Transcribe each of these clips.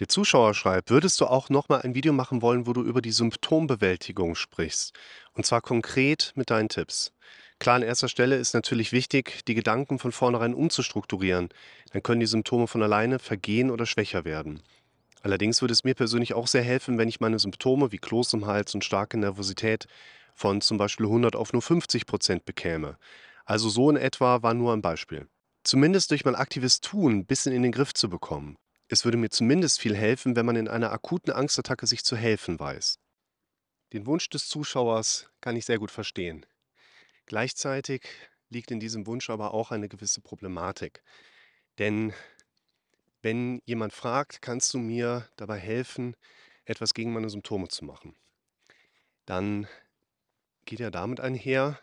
Der Zuschauer schreibt: „Würdest du auch noch mal ein Video machen wollen, wo du über die Symptombewältigung sprichst, und zwar konkret mit deinen Tipps?“ Klar, an erster Stelle ist natürlich wichtig, die Gedanken von vornherein umzustrukturieren. Dann können die Symptome von alleine vergehen oder schwächer werden. Allerdings würde es mir persönlich auch sehr helfen, wenn ich meine Symptome wie Kloß im Hals und starke Nervosität von zum Beispiel 100 auf nur 50% bekäme. Also so in etwa war nur ein Beispiel. Zumindest durch mein aktives Tun 'n bisschen in den Griff zu bekommen. Es würde mir zumindest viel helfen, wenn man in einer akuten Angstattacke sich zu helfen weiß. Den Wunsch des Zuschauers kann ich sehr gut verstehen. Gleichzeitig liegt in diesem Wunsch aber auch eine gewisse Problematik. Denn wenn jemand fragt: „Kannst du mir dabei helfen, etwas gegen meine Symptome zu machen?“ Dann geht ja damit einher,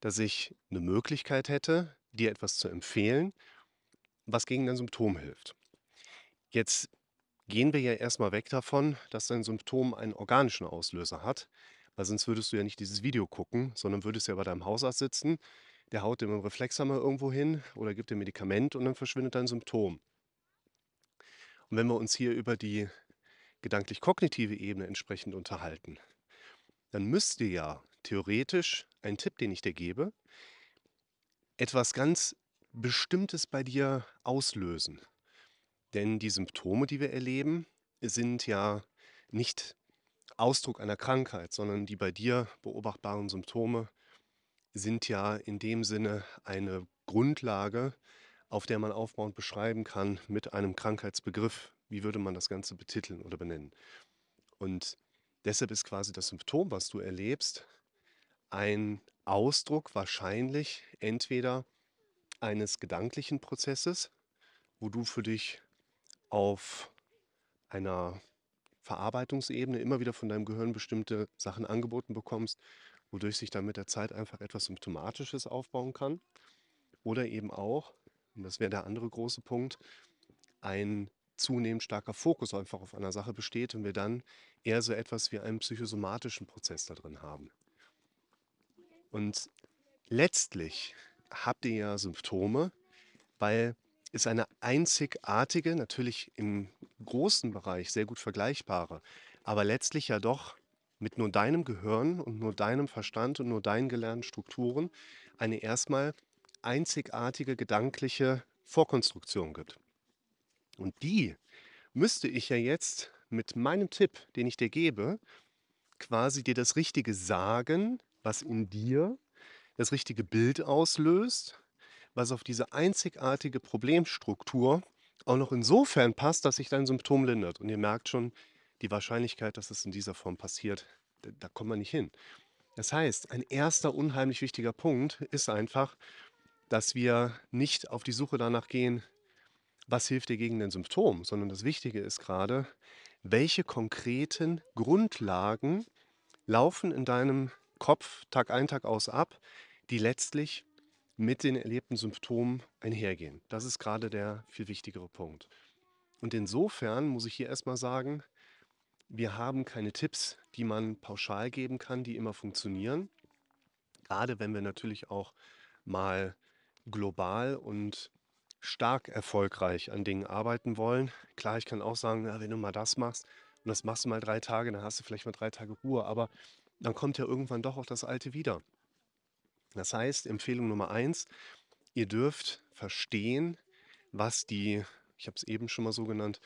dass ich 'ne Möglichkeit hätte, dir etwas zu empfehlen, was gegen dein Symptom hilft. Jetzt gehen wir ja erst mal weg davon, dass dein Symptom einen organischen Auslöser hat, weil sonst würdest du ja nicht dieses Video gucken, sondern würdest ja bei deinem Hausarzt sitzen, der haut dir mit 'm Reflexhammer irgendwo hin oder gibt dir Medikament und dann verschwindet dein Symptom. Und wenn wir uns hier über die gedanklich-kognitive Ebene entsprechend unterhalten, dann müsste ja theoretisch ein Tipp, den ich dir gebe etwas ganz Bestimmtes bei dir auslösen. Denn die Symptome, die wir erleben, sind ja nicht Ausdruck einer Krankheit, sondern die bei dir beobachtbaren Symptome sind ja in dem Sinne eine Grundlage, auf der man aufbauend beschreiben kann mit einem Krankheitsbegriff, wie würde man das Ganze betiteln oder benennen. Und deshalb ist quasi das Symptom, was du erlebst, ein Ausdruck wahrscheinlich entweder eines gedanklichen Prozesses, wo du für dich auf einer Verarbeitungsebene immer wieder von deinem Gehirn bestimmte Sachen angeboten bekommst, wodurch sich dann mit der Zeit einfach etwas Symptomatisches aufbauen kann. Oder eben auch, und das wäre der andere große Punkt, ein zunehmend starker Fokus einfach auf einer Sache besteht und wir dann eher so etwas wie einen psychosomatischen Prozess da drin haben. Und letztlich habt ihr ja Symptome, weil es eine einzigartige, natürlich im großen Bereich sehr gut vergleichbare, aber letztlich ja doch mit nur deinem Gehirn und nur deinem Verstand und nur deinen gelernten Strukturen eine erst mal einzigartige gedankliche Vorkonstruktion gibt. Und die müsste ich ja jetzt mit meinem Tipp, den ich dir gebe, quasi dir das Richtige sagen, was in dir das richtige Bild auslöst, was auf diese einzigartige Problemstruktur auch noch insofern passt, dass sich dein Symptom lindert. Und ihr merkt schon, die Wahrscheinlichkeit, dass es in dieser Form passiert, d da kommt man nicht hin. Das heißt, ein erster unheimlich wichtiger Punkt ist einfach, dass wir nicht auf die Suche danach gehen: „Was hilft dir gegen dein Symptom?“, sondern das Wichtige ist grade: Welche konkreten Grundlagen laufen in deinem Kopf Tag ein, Tag aus ab, die letztlich mit den erlebten Symptomen einhergehen? Das ist grade der viel wichtigere Punkt. Und insofern muss ich hier erst mal sagen, wir haben keine Tipps, die man pauschal geben kann, die immer funktionieren. Grade wenn wir natürlich auch mal global und stark erfolgreich an Dingen arbeiten wollen. Klar, ich kann auch sagen: „Ja, wenn du mal das machst und das machst du mal 3 Tage, dann hast du vielleicht mal 3 Tage Ruhe“, aber dann kommt ja irgendwann doch auch das Alte wieder. Das heißt, Empfehlung Nummer 1: Ihr dürft verstehen, was die ich habe es eben schon mal so genannt,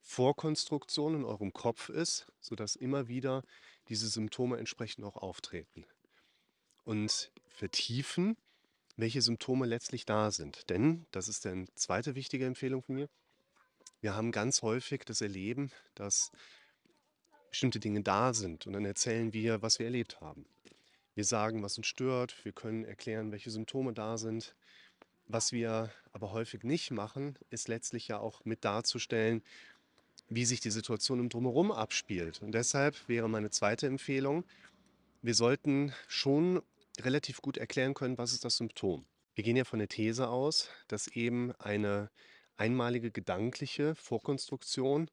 Vorkonstruktion in eurem Kopf ist, sodass immer wieder diese Symptome entsprechend auch auftreten. Und vertiefen, welche Symptome letztlich da sind. Denn, das ist dann zweite wichtige Empfehlung von mir, wir haben ganz häufig das Erleben, dass bestimmte Dinge da sind und dann erzählen wir, was wir erlebt haben. Wir sagen, was uns stört, wir können erklären, welche Symptome da sind. Was wir aber häufig nicht machen, ist letztlich ja auch mit darzustellen, wie sich die Situation im Drumherum abspielt. Und deshalb wäre meine zweite Empfehlung: Wir sollten schon relativ gut erklären können, was ist das Symptom? Wir gehen ja von der These aus, dass eben eine einmalige gedankliche Vorkonstruktion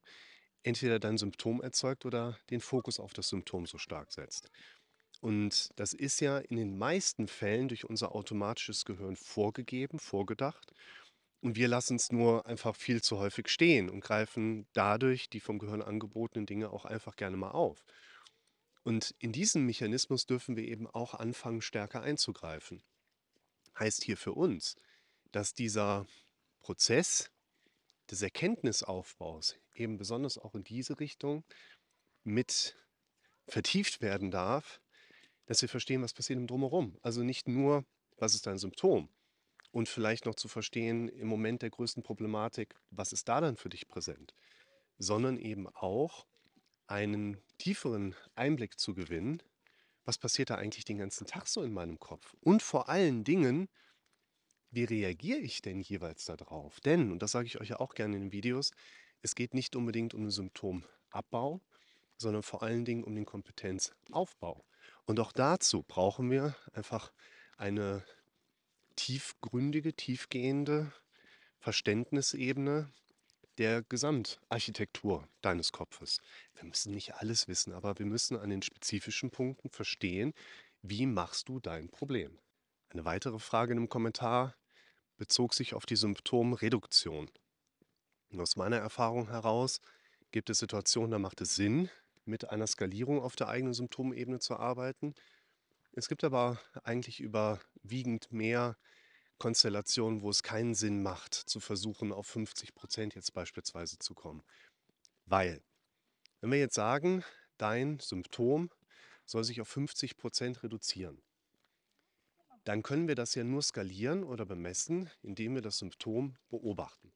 entweder dein Symptom erzeugt oder den Fokus auf das Symptom so stark setzt. Und das ist ja in den meisten Fällen durch unser automatisches Gehirn vorgegeben, vorgedacht. Und wir lassen es nur einfach viel zu häufig stehen und greifen dadurch die vom Gehirn angebotenen Dinge auch einfach gerne mal auf. Und in diesen Mechanismus dürfen wir eben auch anfangen, stärker einzugreifen. Heißt hier für uns, dass dieser Prozess des Erkenntnisaufbaus eben besonders auch in diese Richtung mit vertieft werden darf, dass wir verstehen, was passiert im Drumherum. Also nicht nur, was ist dein Symptom und vielleicht noch zu verstehen im Moment der größten Problematik, was ist da dann für dich präsent, sondern eben auch einen tieferen Einblick zu gewinnen, was passiert da eigentlich den ganzen Tag so in meinem Kopf und vor allen Dingen, wie reagiere ich denn jeweils darauf? Denn, und das sage ich euch ja auch gerne in den Videos, es geht nicht unbedingt um den Symptomabbau, sondern vor allen Dingen um den Kompetenzaufbau. Und auch dazu brauchen wir einfach eine tiefgründige, tiefgehende Verständnisebene der Gesamtarchitektur deines Kopfes. Wir müssen nicht alles wissen, aber wir müssen an den spezifischen Punkten verstehen, wie machst du dein Problem. Eine weitere Frage in einem Kommentar bezog sich auf die Symptomreduktion. Und aus meiner Erfahrung heraus gibt es Situationen, da macht es Sinn, mit einer Skalierung auf der eigenen Symptomebene zu arbeiten. Es gibt aber eigentlich überwiegend mehr Konstellationen, wo es keinen Sinn macht, zu versuchen, auf 50 Prozent jetzt beispielsweise zu kommen. Weil, wenn wir jetzt sagen, dein Symptom soll sich auf 50 Prozent reduzieren, dann können wir das ja nur skalieren oder bemessen, indem wir das Symptom beobachten.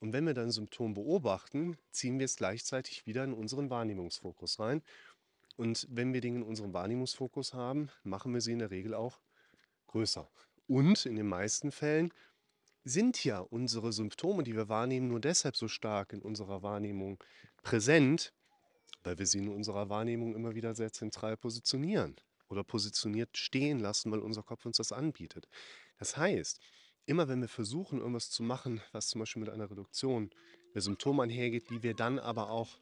Und wenn wir dann Symptom beobachten, ziehen wir es gleichzeitig wieder in unseren Wahrnehmungsfokus rein. Und wenn wir Dinge in unserem Wahrnehmungsfokus haben, machen wir sie in der Regel auch größer. Und in den meisten Fällen sind ja unsere Symptome, die wir wahrnehmen, nur deshalb so stark in unserer Wahrnehmung präsent, weil wir sie in unserer Wahrnehmung immer wieder sehr zentral positionieren oder positioniert stehen lassen, weil unser Kopf uns das anbietet. Das heißt, immer wenn wir versuchen, irgendwas zu machen, was zum Beispiel mit einer Reduktion der Symptome einhergeht, die wir dann aber auch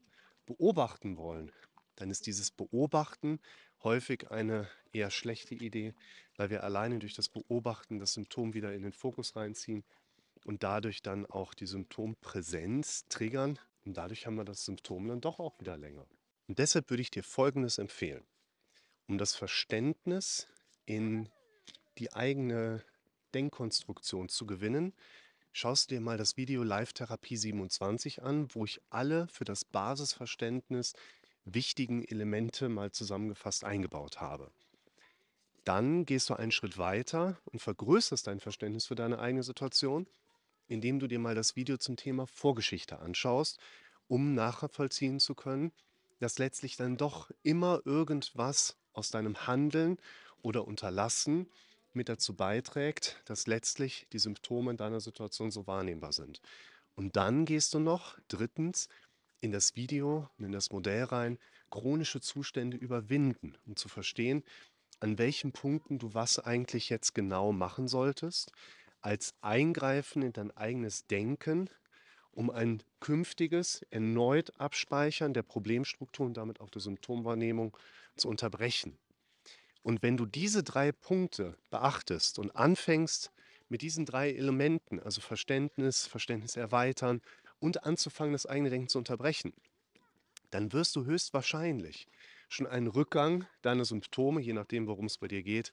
beobachten wollen, dann ist dieses Beobachten häufig eine eher schlechte Idee, weil wir alleine durch das Beobachten das Symptom wieder in den Fokus reinziehen und dadurch dann auch die Symptompräsenz triggern. Und dadurch haben wir das Symptom dann doch auch wieder länger. Und deshalb würde ich dir Folgendes empfehlen. Um das Verständnis in die eigene Denkkonstruktion zu gewinnen, schaust du dir mal das Video Live-Therapie 27 an, wo ich alle für das Basisverständnis wichtigen Elemente mal zusammengefasst eingebaut habe. Dann gehst du einen Schritt weiter und vergrößerst dein Verständnis für deine eigene Situation, indem du dir mal das Video zum Thema Vorgeschichte anschaust, um nachvollziehen zu können, dass letztlich dann doch immer irgendwas aus deinem Handeln oder Unterlassen mit dazu beiträgt, dass letztlich die Symptome in deiner Situation so wahrnehmbar sind. Und dann gehst du noch drittens in das Video, in das Modell rein, chronische Zustände überwinden, um zu verstehen, an welchen Punkten du was eigentlich jetzt genau machen solltest, als Eingreifen in dein eigenes Denken, um ein künftiges erneut Abspeichern der Problemstruktur und damit auch der Symptomwahrnehmung zu unterbrechen. Und wenn du diese drei Punkte beachtest und anfängst mit diesen drei Elementen, also Verständnis, Verständnis erweitern und anzufangen, das eigene Denken zu unterbrechen, dann wirst du höchstwahrscheinlich schon einen Rückgang deiner Symptome, je nachdem, worum es bei dir geht,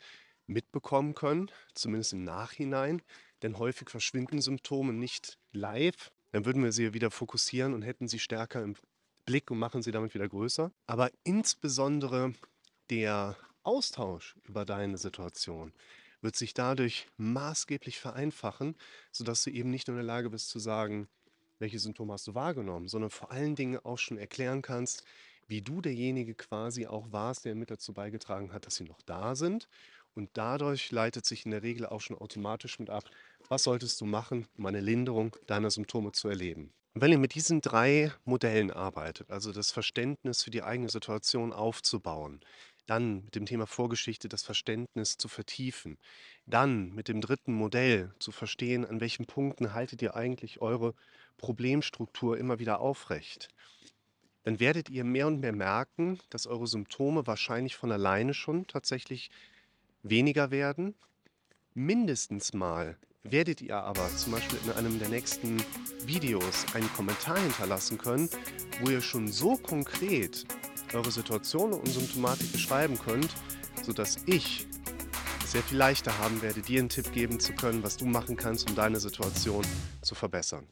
mitbekommen können, zumindest im Nachhinein. Denn häufig verschwinden Symptome nicht live. Dann würden wir sie wieder fokussieren und hätten sie stärker im Blick und machen sie damit wieder größer. Aber insbesondere der Austausch über deine Situation wird sich dadurch maßgeblich vereinfachen, sodass du eben nicht nur in der Lage bist zu sagen, welche Symptome hast du wahrgenommen, sondern vor allen Dingen auch schon erklären kannst, wie du derjenige quasi auch warst, der mit dazu beigetragen hat, dass sie noch da sind. Und dadurch leitet sich in der Regel auch schon automatisch mit ab, was solltest du machen, um eine Linderung deiner Symptome zu erleben. Und wenn ihr mit diesen drei Modellen arbeitet, also das Verständnis für die eigene Situation aufzubauen, dann mit dem Thema Vorgeschichte das Verständnis zu vertiefen, dann mit dem dritten Modell zu verstehen, an welchen Punkten haltet ihr eigentlich eure Problemstruktur immer wieder aufrecht, dann werdet ihr mehr und mehr merken, dass eure Symptome wahrscheinlich von alleine schon tatsächlich weniger werden, mindestens mal werdet ihr aber zum Beispiel in einem der nächsten Videos einen Kommentar hinterlassen können, wo ihr schon so konkret eure Situation und Symptomatik beschreiben könnt, sodass ich es sehr viel leichter haben werde, dir einen Tipp geben zu können, was du machen kannst, um deine Situation zu verbessern.